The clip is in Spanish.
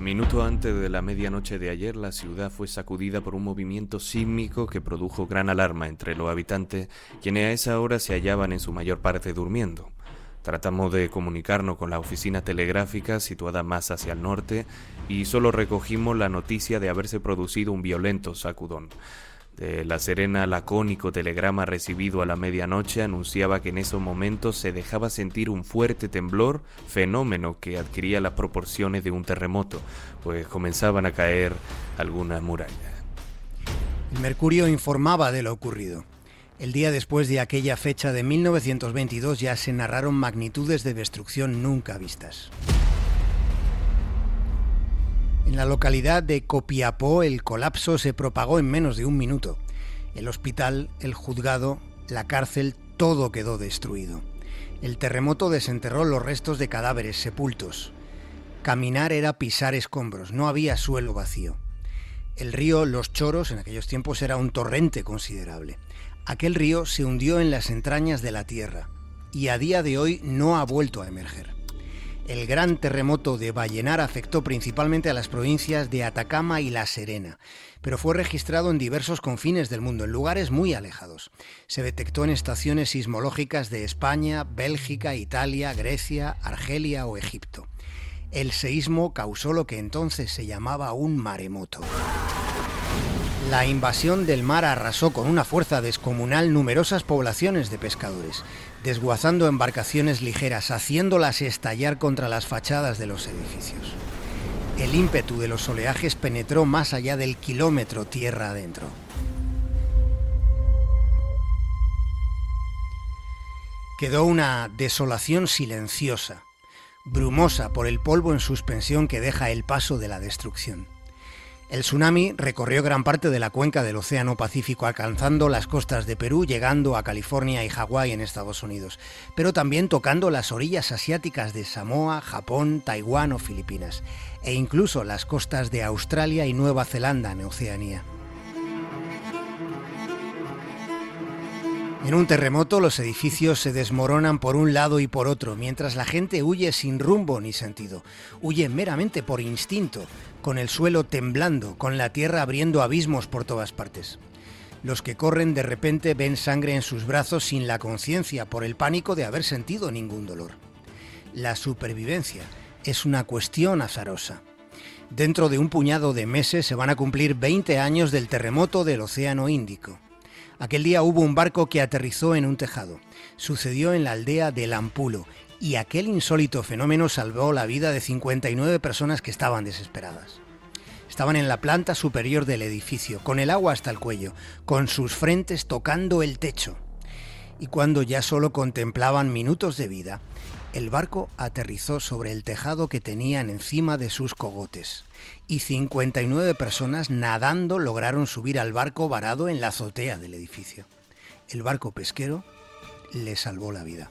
Minuto antes de la medianoche de ayer, la ciudad fue sacudida por un movimiento sísmico que produjo gran alarma entre los habitantes, quienes a esa hora se hallaban en su mayor parte durmiendo. Tratamos de comunicarnos con la oficina telegráfica situada más hacia el norte y solo recogimos la noticia de haberse producido un violento sacudón. De la Serena lacónico telegrama recibido a la medianoche anunciaba que en esos momentos se dejaba sentir un fuerte temblor, fenómeno que adquiría las proporciones de un terremoto, pues comenzaban a caer algunas murallas. El Mercurio informaba de lo ocurrido. El día después de aquella fecha de 1922 ya se narraron magnitudes de destrucción nunca vistas. En la localidad de Copiapó el colapso se propagó en menos de un minuto. El hospital, el juzgado, la cárcel, todo quedó destruido. El terremoto desenterró los restos de cadáveres sepultos. Caminar era pisar escombros, no había suelo vacío. El río Los Choros en aquellos tiempos era un torrente considerable. Aquel río se hundió en las entrañas de la tierra y a día de hoy no ha vuelto a emerger. El gran terremoto de Vallenar afectó principalmente a las provincias de Atacama y La Serena, pero fue registrado en diversos confines del mundo, en lugares muy alejados. Se detectó en estaciones sismológicas de España, Bélgica, Italia, Grecia, Argelia o Egipto. El seísmo causó lo que entonces se llamaba un maremoto. La invasión del mar arrasó con una fuerza descomunal numerosas poblaciones de pescadores, desguazando embarcaciones ligeras, haciéndolas estallar contra las fachadas de los edificios. El ímpetu de los oleajes penetró más allá del kilómetro tierra adentro. Quedó una desolación silenciosa, brumosa por el polvo en suspensión que deja el paso de la destrucción. El tsunami recorrió gran parte de la cuenca del Océano Pacífico, alcanzando las costas de Perú, llegando a California y Hawái en Estados Unidos, pero también tocando las orillas asiáticas de Samoa, Japón, Taiwán o Filipinas, e incluso las costas de Australia y Nueva Zelanda en Oceanía. En un terremoto los edificios se desmoronan por un lado y por otro, mientras la gente huye sin rumbo ni sentido. Huye meramente por instinto, con el suelo temblando, con la tierra abriendo abismos por todas partes. Los que corren de repente ven sangre en sus brazos sin la conciencia por el pánico de haber sentido ningún dolor. La supervivencia es una cuestión azarosa. Dentro de un puñado de meses se van a cumplir 20 años del terremoto del Océano Índico. Aquel día hubo un barco que aterrizó en un tejado. Sucedió en la aldea de Lampulo y aquel insólito fenómeno salvó la vida de 59 personas que estaban desesperadas. Estaban en la planta superior del edificio, con el agua hasta el cuello, con sus frentes tocando el techo. Y cuando ya solo contemplaban minutos de vida, el barco aterrizó sobre el tejado que tenían encima de sus cogotes, y 59 personas nadando lograron subir al barco varado en la azotea del edificio. El barco pesquero le salvó la vida.